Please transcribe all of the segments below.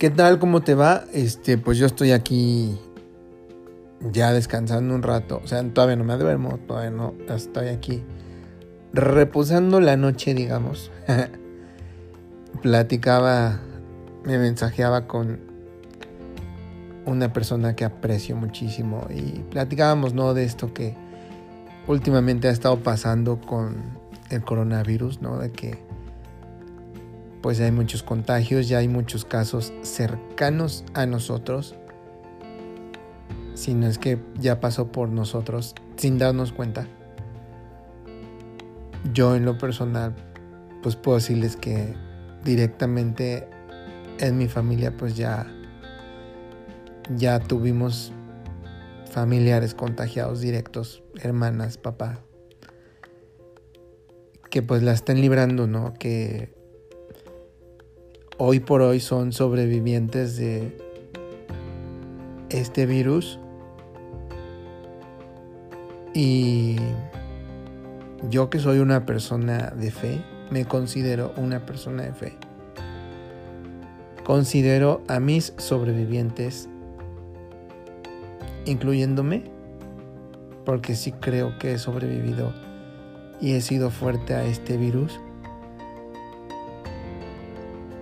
¿Qué tal? ¿Cómo te va? Este, pues yo estoy aquí ya descansando un rato. O sea, todavía no me duermo, todavía no. Estoy aquí reposando la noche, digamos. Platicaba, me mensajeaba con una persona que aprecio muchísimo y platicábamos, ¿no? De esto que últimamente ha estado pasando con el coronavirus, ¿no? De que pues hay muchos contagios, ya hay muchos casos cercanos a nosotros, si no es que ya pasó por nosotros sin darnos cuenta. Yo en lo personal, pues puedo decirles que directamente en mi familia pues ya ya tuvimos familiares contagiados directos, hermanas, papá, que pues la están librando, ¿no? Que hoy por hoy son sobrevivientes de este virus. Y yo que soy una persona de fe, me considero una persona de fe. Considero a mis sobrevivientes, incluyéndome, porque sí creo que he sobrevivido y he sido fuerte a este virus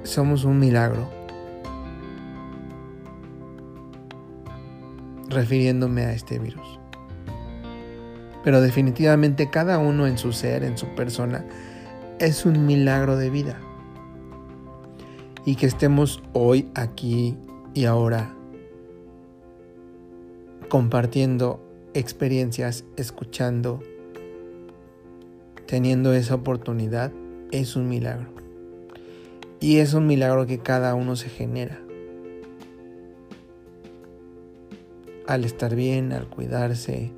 somos un milagro. Refiriéndome a este virus. Pero definitivamente cada uno en su ser, en su persona, es un milagro de vida. Y que estemos hoy aquí y ahora compartiendo experiencias, escuchando, teniendo esa oportunidad, es un milagro. Y es un milagro que cada uno se genera. Al estar bien, al cuidarse,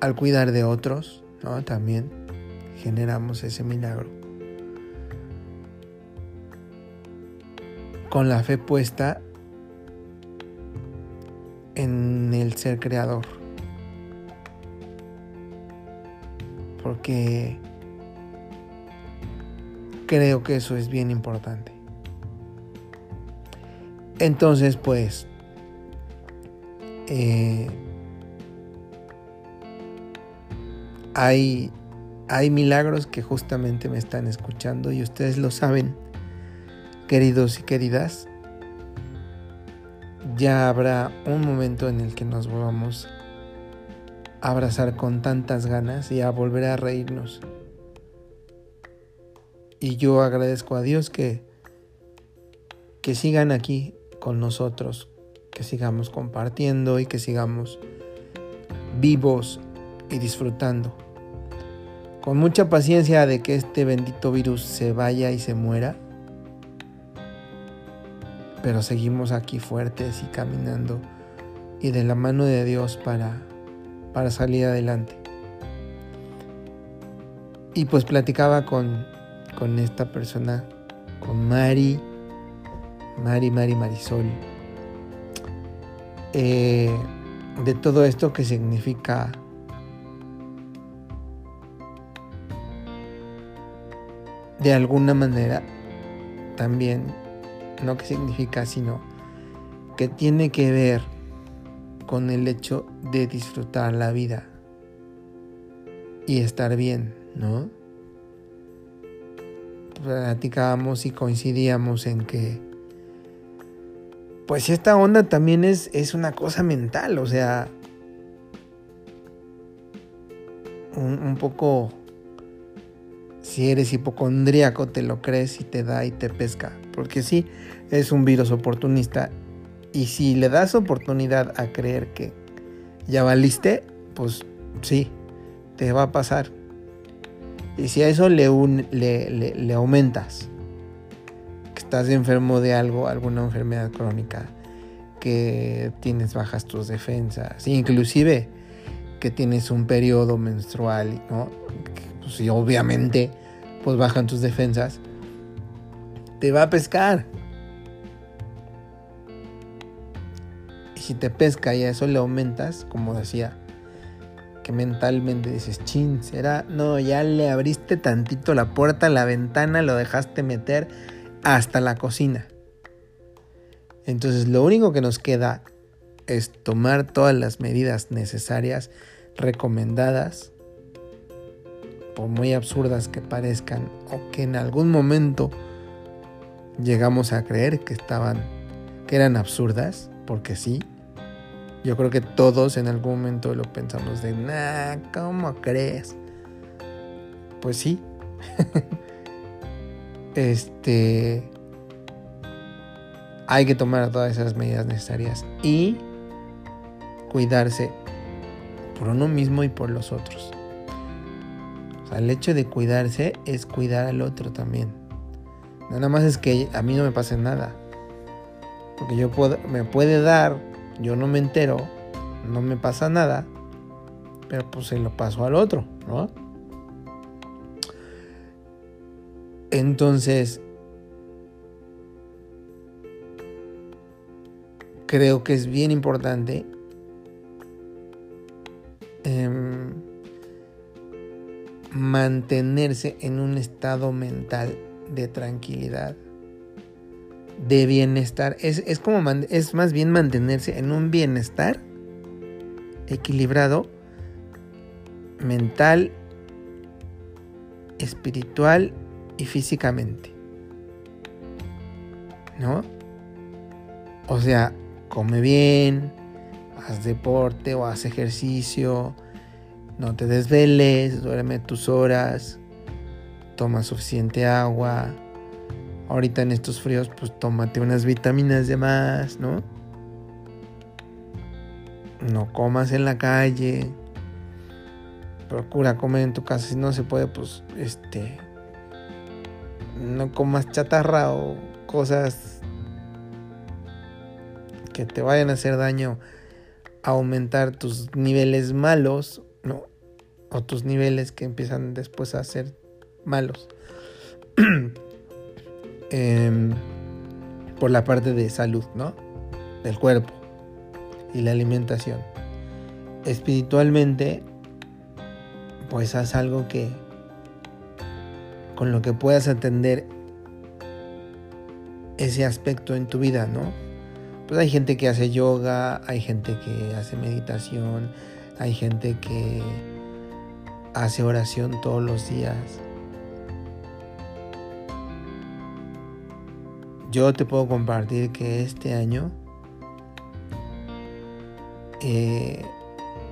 al cuidar de otros, ¿no? También generamos ese milagro. Con la fe puesta en el ser creador. Porque Creo que eso es bien importante. Entonces, pues, eh, hay, hay milagros que justamente me están escuchando y ustedes lo saben, queridos y queridas. Ya habrá un momento en el que nos volvamos a abrazar con tantas ganas y a volver a reírnos y yo agradezco a Dios que, que sigan aquí con nosotros, que sigamos compartiendo y que sigamos vivos y disfrutando. Con mucha paciencia de que este bendito virus se vaya y se muera. Pero seguimos aquí fuertes y caminando y de la mano de Dios para, para salir adelante. Y pues platicaba con, con esta persona, con Mari, Mari, Mari, Marisol, eh, de todo esto que significa de alguna manera también, no que significa, sino que tiene que ver con el hecho de disfrutar la vida y estar bien, ¿no? Platicábamos y coincidíamos en que pues esta onda también es, es una cosa mental, o sea, un, un, poco, si eres hipocondríaco, te lo crees y te da y te pesca, porque sí, es un virus oportunista, y si le das oportunidad a creer que ya valiste, pues sí, te va a pasar. Y si a eso le, aumentas que estás enfermo de algo, alguna enfermedad crónica, que tienes bajas tus defensas, inclusive que tienes un periodo menstrual, ¿no? Pues, obviamente pues bajan tus defensas, te va a pescar. Y si te pesca y a eso le aumentas, como decía, mentalmente dices, chin, será, no, ya le abriste tantito la puerta, la ventana, lo dejaste meter hasta la cocina. Entonces lo único que nos queda es tomar todas las medidas necesarias, recomendadas, por muy absurdas que parezcan o que en algún momento llegamos a creer que estaban, que eran absurdas, porque sí. Yo creo que todos en algún momento lo pensamos de, nah, ¿cómo crees? Pues sí. este. Hay que tomar todas esas medidas necesarias y cuidarse por uno mismo y por los otros. O sea, el hecho de cuidarse es cuidar al otro también. Nada más es que a mí no me pase nada. Porque yo puedo, me puede dar, yo no me entero, no me pasa nada, pero pues se lo paso al otro, ¿no? Entonces, creo que es bien importante em, mantenerse en un estado mental de tranquilidad, de bienestar. Es, es como es más bien mantenerse en un bienestar equilibrado, mental, espiritual y físicamente. ¿No? O sea, come bien, haz deporte o haz ejercicio, no te desveles, duerme tus horas, toma suficiente agua. Ahorita en estos fríos, pues tómate unas vitaminas de más, ¿no? No comas en la calle. Procura comer en tu casa. Si no se puede, pues este no comas chatarra o cosas que te vayan a hacer daño, aumentar tus niveles malos, ¿no? O tus niveles que empiezan después a ser malos. Em, por la parte de salud, ¿no? Del cuerpo y la alimentación. Espiritualmente, pues haz algo que con lo que puedas atender ese aspecto en tu vida, ¿no? Pues hay gente que hace yoga, hay gente que hace meditación, hay gente que hace oración todos los días. Yo te puedo compartir que este año, eh,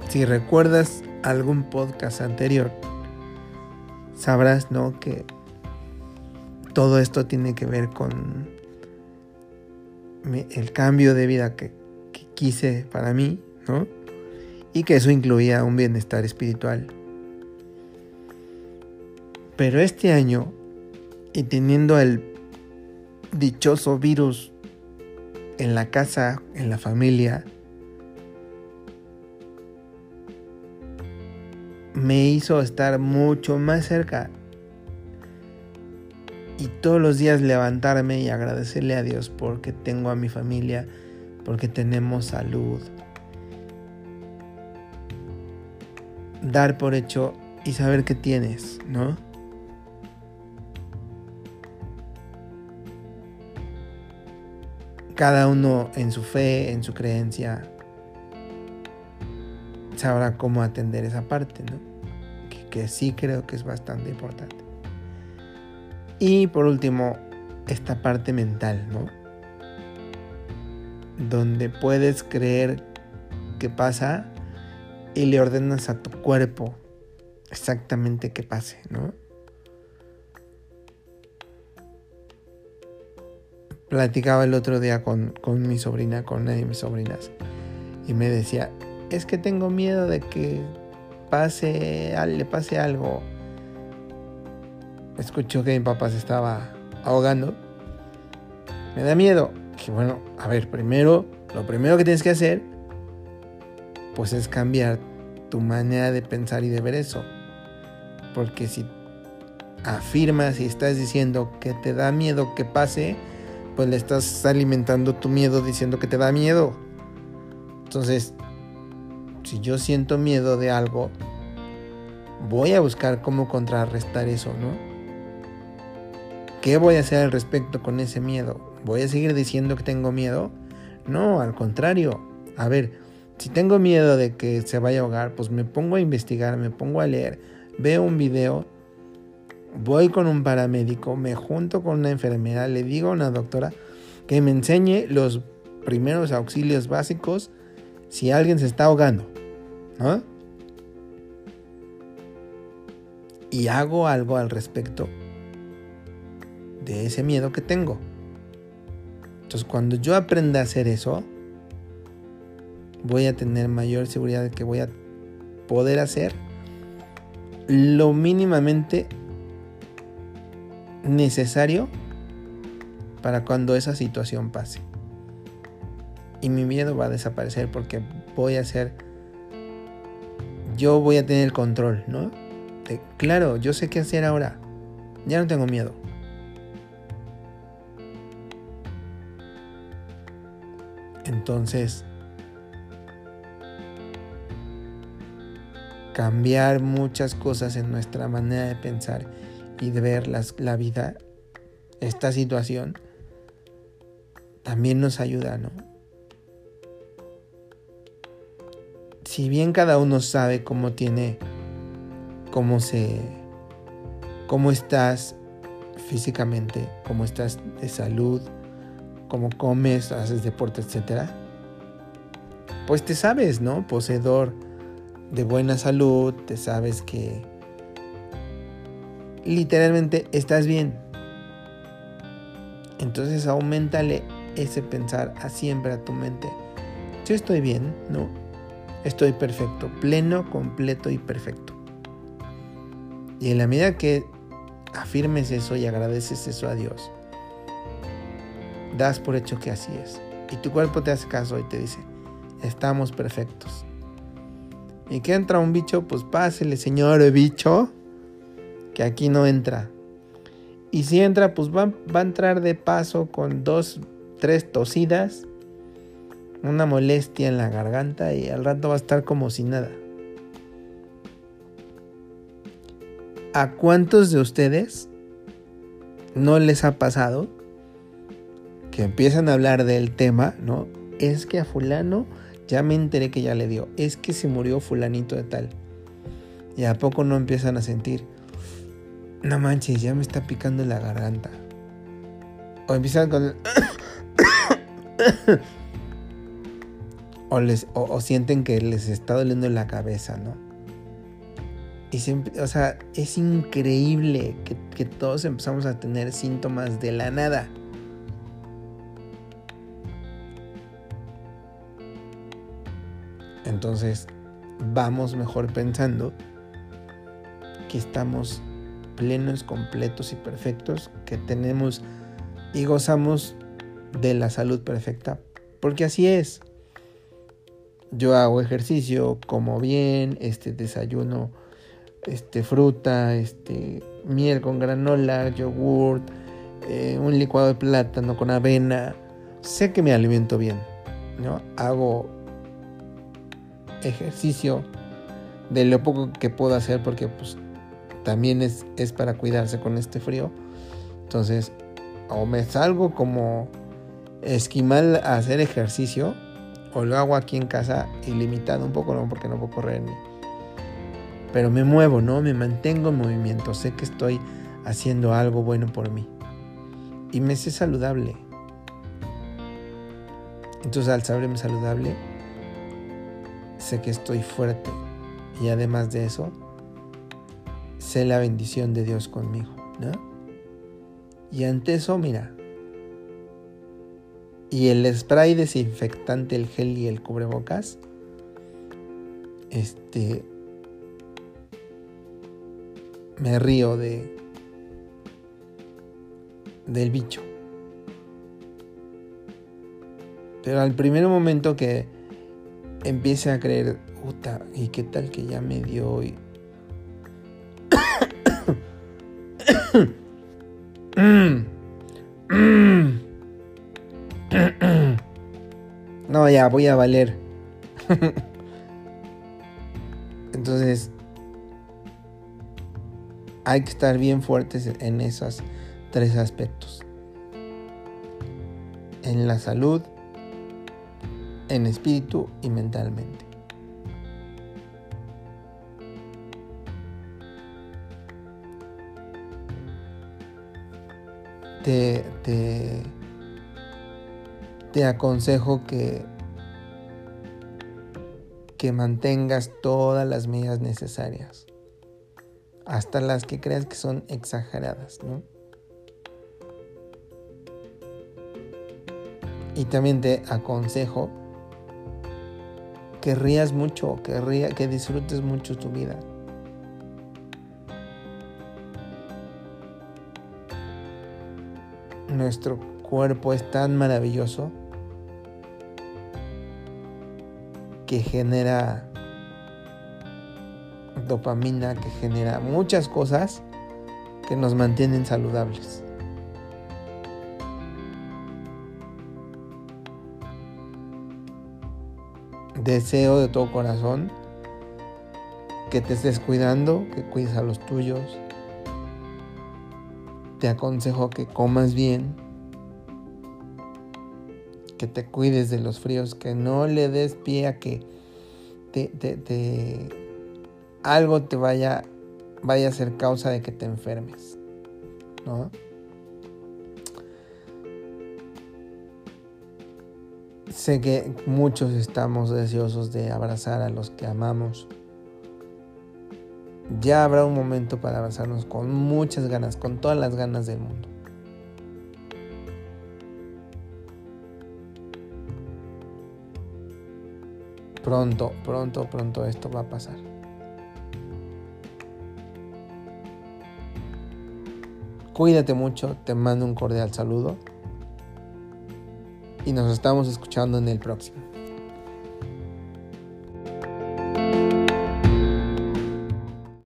si recuerdas algún podcast anterior, sabrás, ¿no? Que todo esto tiene que ver con el cambio de vida que, quise para mí, ¿no? Y que eso incluía un bienestar espiritual. Pero este año, y teniendo el dichoso virus en la casa, en la familia, me hizo estar mucho más cerca y todos los días levantarme y agradecerle a Dios porque tengo a mi familia, porque tenemos salud. Dar por hecho y saber que tienes, ¿no? Cada uno en su fe, en su creencia, sabrá cómo atender esa parte, ¿no? Que, sí creo que es bastante importante. Y por último, esta parte mental, ¿no? Donde puedes creer que pasa y le ordenas a tu cuerpo exactamente que pase, ¿no? Platicaba el otro día con, con mi sobrina, con una de mis sobrinas, y me decía, es que tengo miedo de que pase, le pase algo escuchó que mi papá se estaba ahogando, me da miedo. Que bueno, a ver, primero, lo primero que tienes que hacer, pues es cambiar tu manera de pensar y de ver eso. Porque si afirmas y estás diciendo que te da miedo que pase, pues le estás alimentando tu miedo diciendo que te da miedo. Entonces, si yo siento miedo de algo, voy a buscar cómo contrarrestar eso, ¿no? ¿Qué voy a hacer al respecto con ese miedo? ¿Voy a seguir diciendo que tengo miedo? No, al contrario. A ver, si tengo miedo de que se vaya a ahogar, pues me pongo a investigar, me pongo a leer, veo un video, voy con un paramédico, me junto con una enfermera, le digo a una doctora que me enseñe los primeros auxilios básicos si alguien se está ahogando. ¿no? Y hago algo al respecto de ese miedo que tengo. Entonces cuando yo aprenda a hacer eso, voy a tener mayor seguridad de que voy a poder hacer lo mínimamente necesario para cuando esa situación pase. Y mi miedo va a desaparecer porque voy a hacer, yo voy a tener el control, ¿no? claro, yo sé qué hacer ahora. Ya no tengo miedo. Entonces, cambiar muchas cosas en nuestra manera de pensar y de ver la vida, esta situación, también nos ayuda, ¿no? Si bien cada uno sabe cómo tiene, cómo se, cómo estás físicamente, cómo estás de salud, cómo comes, haces deporte, etcétera, pues te sabes, ¿no? Poseedor de buena salud, te sabes que literalmente estás bien. Entonces aumentale ese pensar a siempre a tu mente. Yo estoy bien, ¿no? Estoy perfecto, pleno, completo y perfecto. Y en la medida que afirmes eso y agradeces eso a Dios, das por hecho que así es. Y tu cuerpo te hace caso y te dice, estamos perfectos. Y que entra un bicho, pues pásele, señor bicho, que aquí no entra. Y si entra, pues va, va a entrar de paso con dos, tres tosidas, una molestia en la garganta y al rato va a estar como si nada. ¿A cuántos de ustedes no les ha pasado que empiezan a hablar del tema, ¿no? Es que a fulano ya me enteré que ya le dio. Es que se murió fulanito de tal. Y a poco no empiezan a sentir. No manches, ya me está picando la garganta. O empiezan con... o, les, o, sienten que les está doliendo la cabeza, ¿no? Y siempre, o sea, es increíble que, que todos empezamos a tener síntomas de la nada. Entonces vamos mejor pensando que estamos plenos, completos y perfectos, que tenemos y gozamos de la salud perfecta, porque así es. Yo hago ejercicio, como bien, este desayuno, este fruta, este miel con granola, yogurt, eh, un licuado de plátano con avena. Sé que me alimento bien, ¿no? Hago ejercicio de lo poco que puedo hacer porque pues también es, es para cuidarse con este frío. Entonces, o me salgo como esquimal a hacer ejercicio o lo hago aquí en casa ilimitado un poco, no porque no puedo correr ni pero me muevo, ¿no? Me mantengo en movimiento, sé que estoy haciendo algo bueno por mí y me sé saludable. Entonces, al saberme saludable, sé que estoy fuerte y además de eso, sé la bendición de Dios conmigo, ¿no? Y ante eso, mira, y el spray desinfectante, el gel y el cubrebocas, este, me río de del bicho. Pero al primer momento que empiece a creer, puta, ¿y qué tal que ya me dio hoy? No, ya, voy a valer. Entonces, hay que estar bien fuertes en esos tres aspectos. en la salud, en espíritu y mentalmente. Te, te, aconsejo que, que mantengas todas las medidas necesarias, hasta las que creas que son exageradas, ¿no? Y también te aconsejo que rías mucho, que, que disfrutes mucho tu vida. Nuestro cuerpo es tan maravilloso que genera dopamina, que genera muchas cosas que nos mantienen saludables. Deseo de todo corazón que te estés cuidando, que cuides a los tuyos. Te aconsejo que comas bien, que te cuides de los fríos, que no le des pie a que algo te vaya, vaya a ser causa de que te enfermes. ¿no? Sé que muchos estamos deseosos de abrazar a los que amamos. Ya habrá un momento para abrazarnos con muchas ganas, con todas las ganas del mundo. Pronto, pronto, pronto esto va a pasar. Cuídate mucho, te mando un cordial saludo y nos estamos escuchando en el próximo.